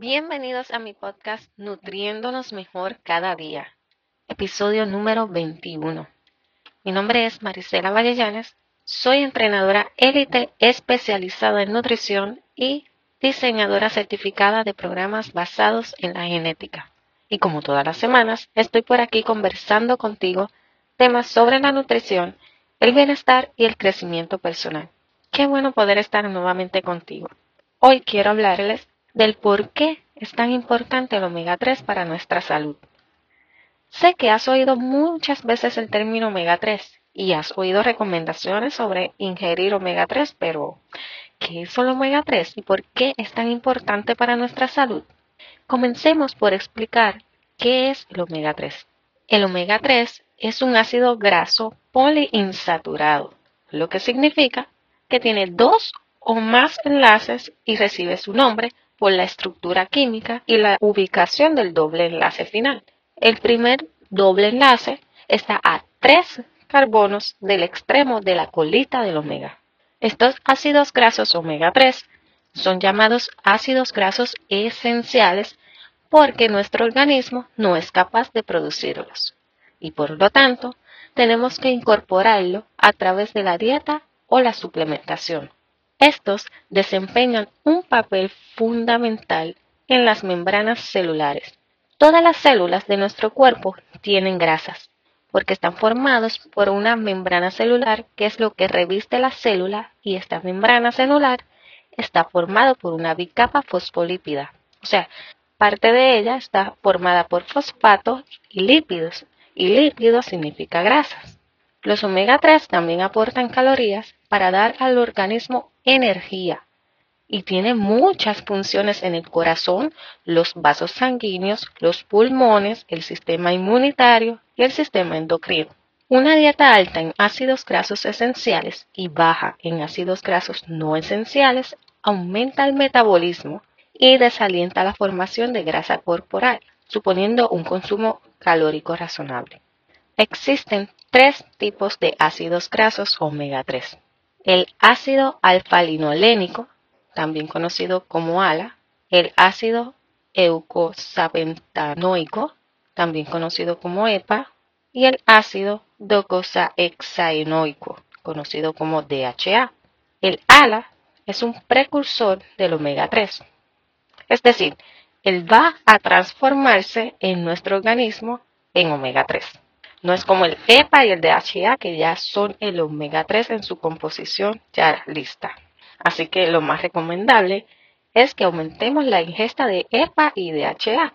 Bienvenidos a mi podcast Nutriéndonos Mejor Cada Día, episodio número 21. Mi nombre es Marisela Vallellanes, soy entrenadora élite especializada en nutrición y diseñadora certificada de programas basados en la genética. Y como todas las semanas, estoy por aquí conversando contigo temas sobre la nutrición, el bienestar y el crecimiento personal. Qué bueno poder estar nuevamente contigo. Hoy quiero hablarles del por qué es tan importante el omega 3 para nuestra salud. Sé que has oído muchas veces el término omega 3 y has oído recomendaciones sobre ingerir omega 3, pero ¿qué es el omega 3 y por qué es tan importante para nuestra salud? Comencemos por explicar qué es el omega 3. El omega 3 es un ácido graso poliinsaturado, lo que significa que tiene dos o más enlaces y recibe su nombre por la estructura química y la ubicación del doble enlace final. El primer doble enlace está a tres carbonos del extremo de la colita del omega. Estos ácidos grasos omega 3 son llamados ácidos grasos esenciales porque nuestro organismo no es capaz de producirlos y por lo tanto tenemos que incorporarlo a través de la dieta o la suplementación. Estos desempeñan un papel fundamental en las membranas celulares. Todas las células de nuestro cuerpo tienen grasas porque están formados por una membrana celular que es lo que reviste la célula y esta membrana celular está formada por una bicapa fosfolípida. O sea, parte de ella está formada por fosfatos y lípidos y lípidos significa grasas. Los omega 3 también aportan calorías para dar al organismo energía y tiene muchas funciones en el corazón, los vasos sanguíneos, los pulmones, el sistema inmunitario y el sistema endocrino. Una dieta alta en ácidos grasos esenciales y baja en ácidos grasos no esenciales aumenta el metabolismo y desalienta la formación de grasa corporal, suponiendo un consumo calórico razonable. Existen tres tipos de ácidos grasos omega 3. El ácido alfa-linolénico, también conocido como ALA, el ácido eukosapentanoico, también conocido como EPA, y el ácido docosahexaenoico, conocido como DHA. El ALA es un precursor del omega 3. Es decir, él va a transformarse en nuestro organismo en omega 3. No es como el EPA y el DHA que ya son el omega 3 en su composición ya lista. Así que lo más recomendable es que aumentemos la ingesta de EPA y DHA,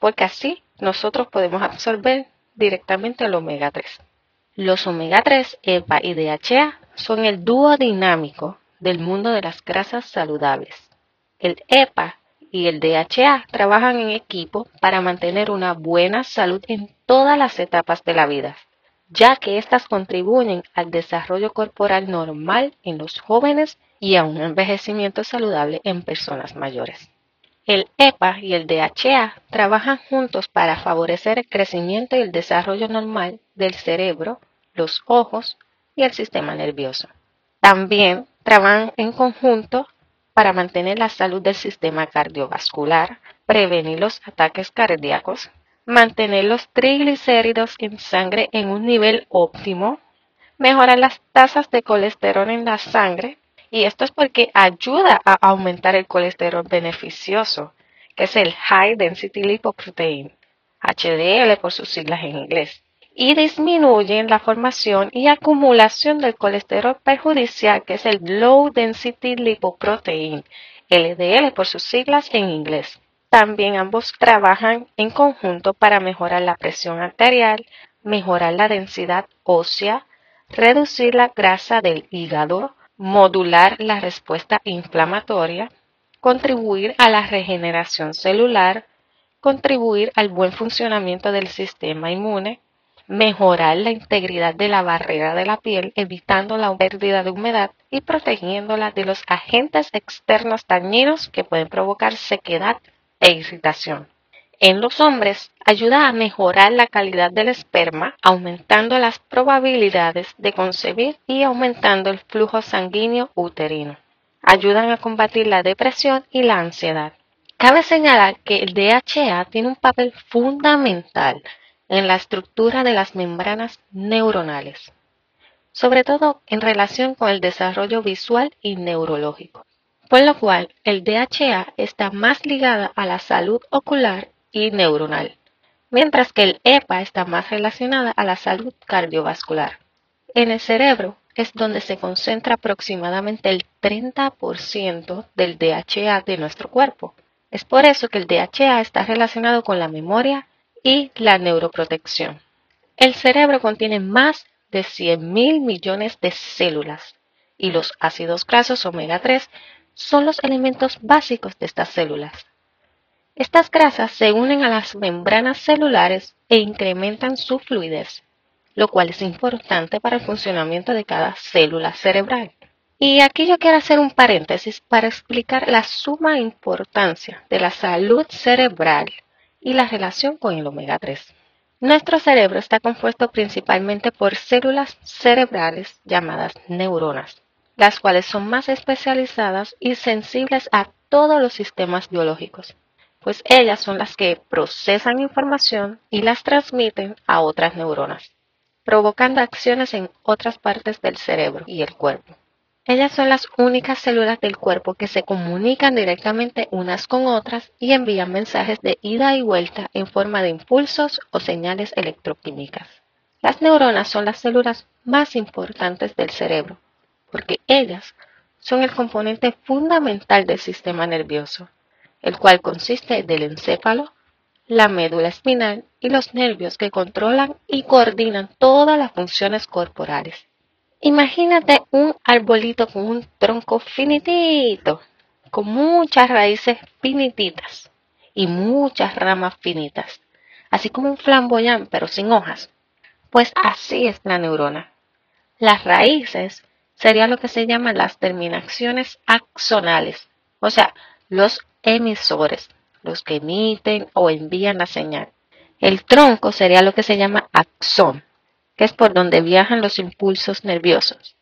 porque así nosotros podemos absorber directamente el omega 3. Los omega 3, EPA y DHA son el dúo dinámico del mundo de las grasas saludables. El EPA y el DHA trabajan en equipo para mantener una buena salud en todas las etapas de la vida, ya que éstas contribuyen al desarrollo corporal normal en los jóvenes y a un envejecimiento saludable en personas mayores. El EPA y el DHA trabajan juntos para favorecer el crecimiento y el desarrollo normal del cerebro, los ojos y el sistema nervioso. También trabajan en conjunto para mantener la salud del sistema cardiovascular, prevenir los ataques cardíacos, mantener los triglicéridos en sangre en un nivel óptimo, mejorar las tasas de colesterol en la sangre, y esto es porque ayuda a aumentar el colesterol beneficioso, que es el High Density Lipoprotein, HDL por sus siglas en inglés y disminuyen la formación y acumulación del colesterol perjudicial, que es el Low Density Lipoprotein, LDL por sus siglas en inglés. También ambos trabajan en conjunto para mejorar la presión arterial, mejorar la densidad ósea, reducir la grasa del hígado, modular la respuesta inflamatoria, contribuir a la regeneración celular, contribuir al buen funcionamiento del sistema inmune, mejorar la integridad de la barrera de la piel, evitando la pérdida de humedad y protegiéndola de los agentes externos dañinos que pueden provocar sequedad e irritación. En los hombres, ayuda a mejorar la calidad del esperma, aumentando las probabilidades de concebir y aumentando el flujo sanguíneo uterino. Ayudan a combatir la depresión y la ansiedad Cabe señalar que el DHA tiene un papel fundamental en la estructura de las membranas neuronales, sobre todo en relación con el desarrollo visual y neurológico, por lo cual el DHA está más ligada a la salud ocular y neuronal, mientras que el EPA está más relacionada a la salud cardiovascular. En el cerebro es donde se concentra aproximadamente el 30% del DHA de nuestro cuerpo es por eso que el DHA está relacionado con la memoria y la neuroprotección. El cerebro contiene más de 100 mil millones de células y los ácidos grasos omega 3 son los elementos básicos de estas células. Estas grasas se unen a las membranas celulares e incrementan su fluidez, lo cual es importante para el funcionamiento de cada célula cerebral. Y aquí yo quiero hacer un paréntesis para explicar la suma importancia de la salud cerebral y la relación con el omega 3. Nuestro cerebro está compuesto principalmente por células cerebrales llamadas neuronas, las cuales son más especializadas y sensibles a todos los sistemas biológicos, pues ellas son las que procesan información y las transmiten a otras neuronas, provocando acciones en otras partes del cerebro y el cuerpo. Ellas son las únicas células del cuerpo que se comunican directamente unas con otras y envían mensajes de ida y vuelta en forma de impulsos o señales electroquímicas. Las neuronas son las células más importantes del cerebro, porque ellas son el componente fundamental del sistema nervioso, el cual consiste del encéfalo, la médula espinal y los nervios que controlan y coordinan todas las funciones corporales. Imagínate un arbolito con un tronco finitito, con muchas raíces finititas y muchas ramas finitas, así como un flamboyán pero sin hojas. Pues así es la neurona. Las raíces serían lo que se llaman las terminaciones axonales, o sea, los emisores, los que emiten o envían la señal. El tronco sería lo que se llama axón, que es por donde viajan los impulsos nerviosos.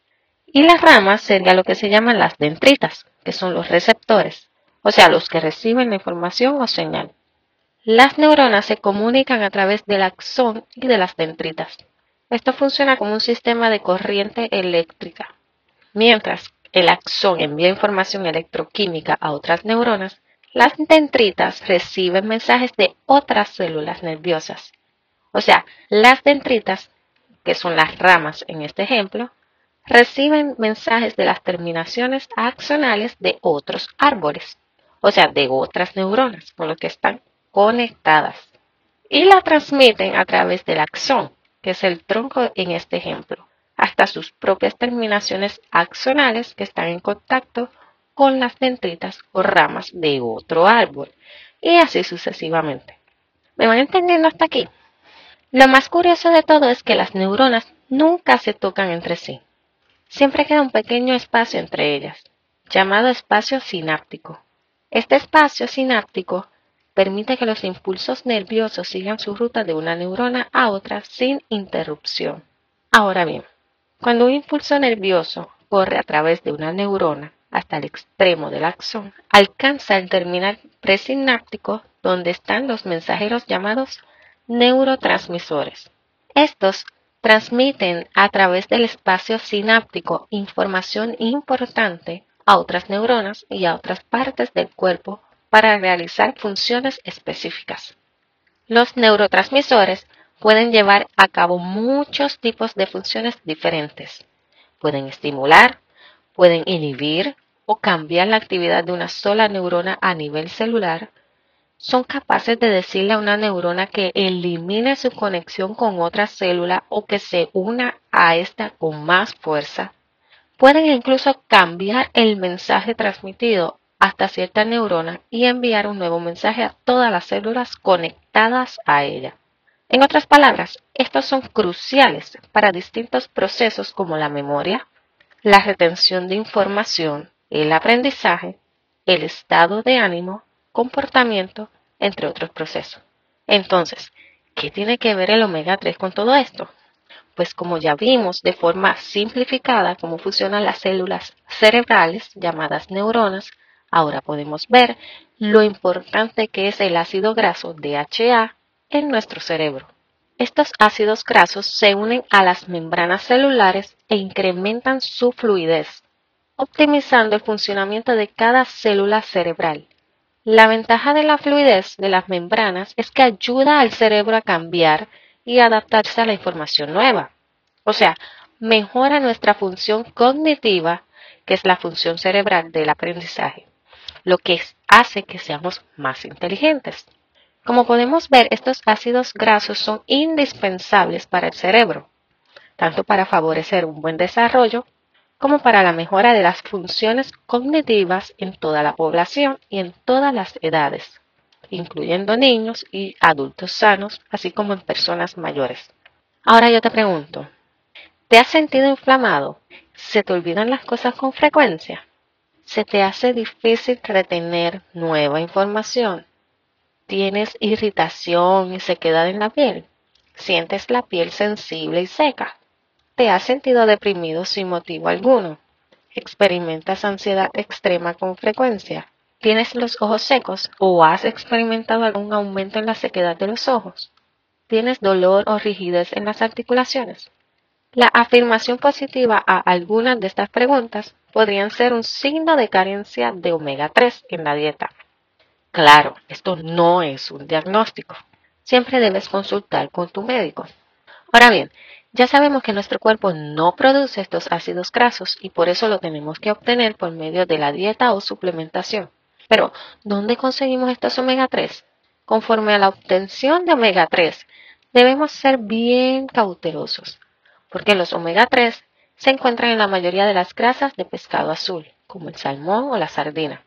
Y las ramas sería lo que se llaman las dendritas, que son los receptores, o sea, los que reciben la información o señal. Las neuronas se comunican a través del axón y de las dendritas. Esto funciona como un sistema de corriente eléctrica. Mientras el axón envía información electroquímica a otras neuronas, las dendritas reciben mensajes de otras células nerviosas. O sea, las dendritas que son las ramas en este ejemplo, reciben mensajes de las terminaciones axonales de otros árboles, o sea, de otras neuronas con las que están conectadas, y la transmiten a través del axón, que es el tronco en este ejemplo, hasta sus propias terminaciones axonales que están en contacto con las dendritas o ramas de otro árbol, y así sucesivamente. ¿Me van entendiendo hasta aquí? Lo más curioso de todo es que las neuronas nunca se tocan entre sí. Siempre queda un pequeño espacio entre ellas, llamado espacio sináptico. Este espacio sináptico permite que los impulsos nerviosos sigan su ruta de una neurona a otra sin interrupción. Ahora bien, cuando un impulso nervioso corre a través de una neurona hasta el extremo del axón, alcanza el terminal presináptico donde están los mensajeros llamados neurotransmisores. Estos transmiten a través del espacio sináptico información importante a otras neuronas y a otras partes del cuerpo para realizar funciones específicas. Los neurotransmisores pueden llevar a cabo muchos tipos de funciones diferentes. Pueden estimular, pueden inhibir o cambiar la actividad de una sola neurona a nivel celular, son capaces de decirle a una neurona que elimine su conexión con otra célula o que se una a esta con más fuerza. Pueden incluso cambiar el mensaje transmitido hasta cierta neurona y enviar un nuevo mensaje a todas las células conectadas a ella. En otras palabras, estos son cruciales para distintos procesos como la memoria, la retención de información, el aprendizaje, el estado de ánimo comportamiento, entre otros procesos. Entonces, ¿qué tiene que ver el omega 3 con todo esto? Pues como ya vimos de forma simplificada cómo funcionan las células cerebrales llamadas neuronas Ahora podemos ver lo importante que es el ácido graso DHA en nuestro cerebro. Estos ácidos grasos se unen a las membranas celulares e incrementan su fluidez, optimizando el funcionamiento de cada célula cerebral. La ventaja de la fluidez de las membranas es que ayuda al cerebro a cambiar y adaptarse a la información nueva. O sea, mejora nuestra función cognitiva, que es la función cerebral del aprendizaje, lo que hace que seamos más inteligentes. Como podemos ver, estos ácidos grasos son indispensables para el cerebro, tanto para favorecer un buen desarrollo como para la mejora de las funciones cognitivas en toda la población y en todas las edades, incluyendo niños y adultos sanos, así como en personas mayores. Ahora yo te pregunto, ¿te has sentido inflamado? ¿Se te olvidan las cosas con frecuencia? ¿Se te hace difícil retener nueva información? ¿Tienes irritación y sequedad en la piel? ¿Sientes la piel sensible y seca? ¿Te has sentido deprimido sin motivo alguno? ¿Experimentas ansiedad extrema con frecuencia? ¿Tienes los ojos secos o has experimentado algún aumento en la sequedad de los ojos? ¿Tienes dolor o rigidez en las articulaciones? La afirmación positiva a algunas de estas preguntas podrían ser un signo de carencia de omega 3 en la dieta. Claro, esto no es un diagnóstico. Siempre debes consultar con tu médico. Ahora bien, ya sabemos que nuestro cuerpo no produce estos ácidos grasos y por eso lo tenemos que obtener por medio de la dieta o suplementación. Pero, ¿dónde conseguimos estos omega 3? Conforme a la obtención de omega 3, debemos ser bien cautelosos, porque los omega 3 se encuentran en la mayoría de las grasas de pescado azul, como el salmón o la sardina.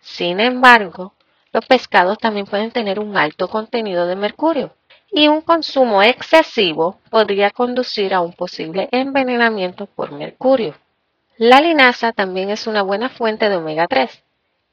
Sin embargo, los pescados también pueden tener un alto contenido de mercurio y un consumo excesivo podría conducir a un posible envenenamiento por mercurio. La linaza también es una buena fuente de omega 3.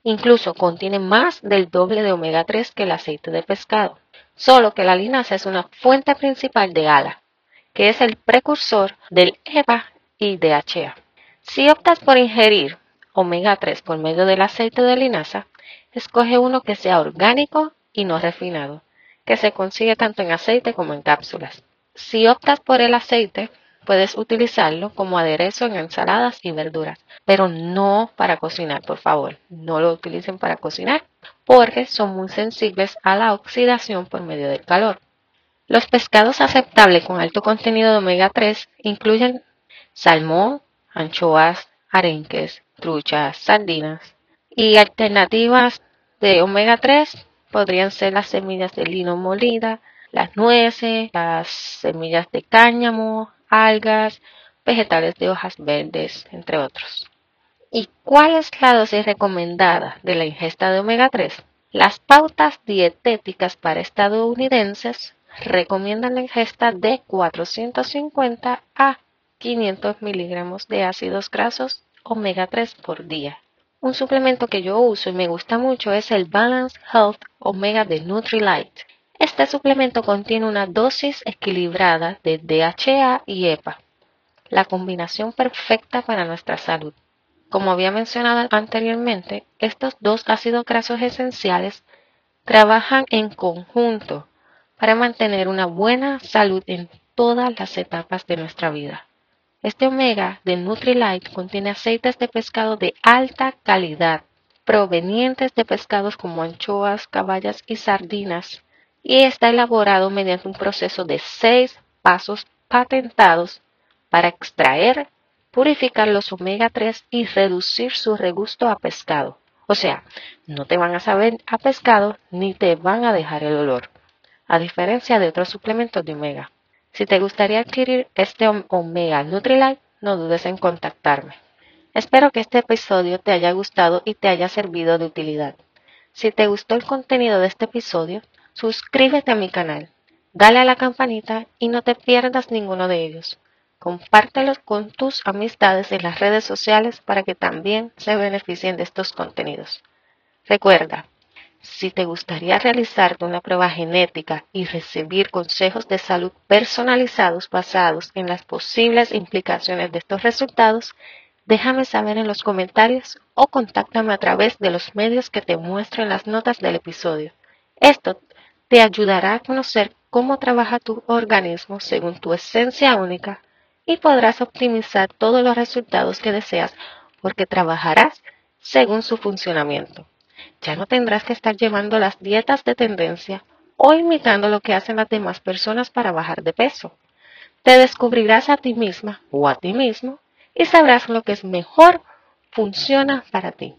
Incluso contiene más del doble de omega 3 que el aceite de pescado. Solo que la linaza es una fuente principal de ALA, que es el precursor del EVA y DHA. Si optas por ingerir omega 3 por medio del aceite de linaza, escoge uno que sea orgánico y no refinado, que se consigue tanto en aceite como en cápsulas. Si optas por el aceite, puedes utilizarlo como aderezo en ensaladas y verduras, pero no para cocinar, por favor. No lo utilicen para cocinar porque son muy sensibles a la oxidación por medio del calor. Los pescados aceptables con alto contenido de omega 3 incluyen salmón, anchoas, arenques, truchas, sardinas, y alternativas de omega 3 podrían ser las semillas de lino molida, las nueces, las semillas de cáñamo, algas, vegetales de hojas verdes, entre otros. ¿Y cuál es la dosis recomendada de la ingesta de omega 3? Las pautas dietéticas para estadounidenses recomiendan la ingesta de 450 a 500 miligramos de ácidos grasos omega 3 por día. Un suplemento que yo uso y me gusta mucho es el Balance Health Omega de Nutrilite. Este suplemento contiene una dosis equilibrada de DHA y EPA, la combinación perfecta para nuestra salud. Como había mencionado anteriormente, estos dos ácidos grasos esenciales trabajan en conjunto para mantener una buena salud en todas las etapas de nuestra vida. Este omega de Nutrilite contiene aceites de pescado de alta calidad, provenientes de pescados como anchoas, caballas y sardinas, y está elaborado mediante un proceso de seis pasos patentados para extraer, purificar los omega 3 y reducir su regusto a pescado. O sea, no te van a saber a pescado ni te van a dejar el olor, a diferencia de otros suplementos de omega. Si te gustaría adquirir este Omega Nutrilite, no dudes en contactarme. Espero que este episodio te haya gustado y te haya servido de utilidad. Si te gustó el contenido de este episodio, suscríbete a mi canal, dale a la campanita y no te pierdas ninguno de ellos. Compártelos con tus amistades en las redes sociales para que también se beneficien de estos contenidos. Recuerda, si te gustaría realizarte una prueba genética y recibir consejos de salud personalizados basados en las posibles implicaciones de estos resultados, Déjame saber en los comentarios o contáctame a través de los medios que te muestro en las notas del episodio. Esto te ayudará a conocer cómo trabaja tu organismo según tu esencia única y podrás optimizar todos los resultados que deseas porque trabajarás según su funcionamiento. Ya no tendrás que estar llevando las dietas de tendencia o imitando lo que hacen las demás personas para bajar de peso. Te descubrirás a ti misma o a ti mismo y sabrás lo que es mejor funciona para ti.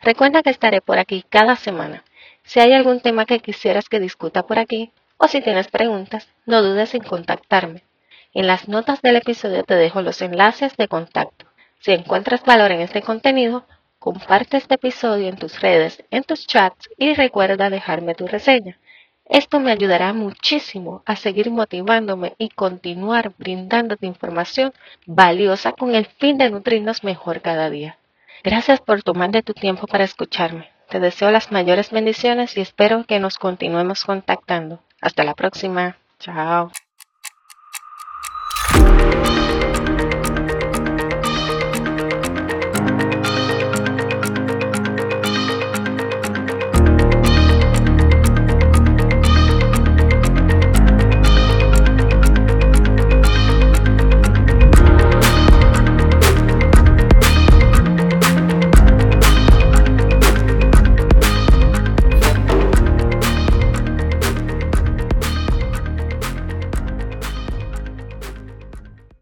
Recuerda que estaré por aquí cada semana. Si hay algún tema que quisieras que discuta por aquí o si tienes preguntas, no dudes en contactarme. En las notas del episodio te dejo los enlaces de contacto. Si encuentras valor en este contenido, comparte este episodio en tus redes, en tus chats y recuerda dejarme tu reseña. Esto me ayudará muchísimo a seguir motivándome y continuar brindándote información valiosa con el fin de nutrirnos mejor cada día. Gracias por tomar de tu tiempo para escucharme. Te deseo las mayores bendiciones y espero que nos continuemos contactando. Hasta la próxima. Chao.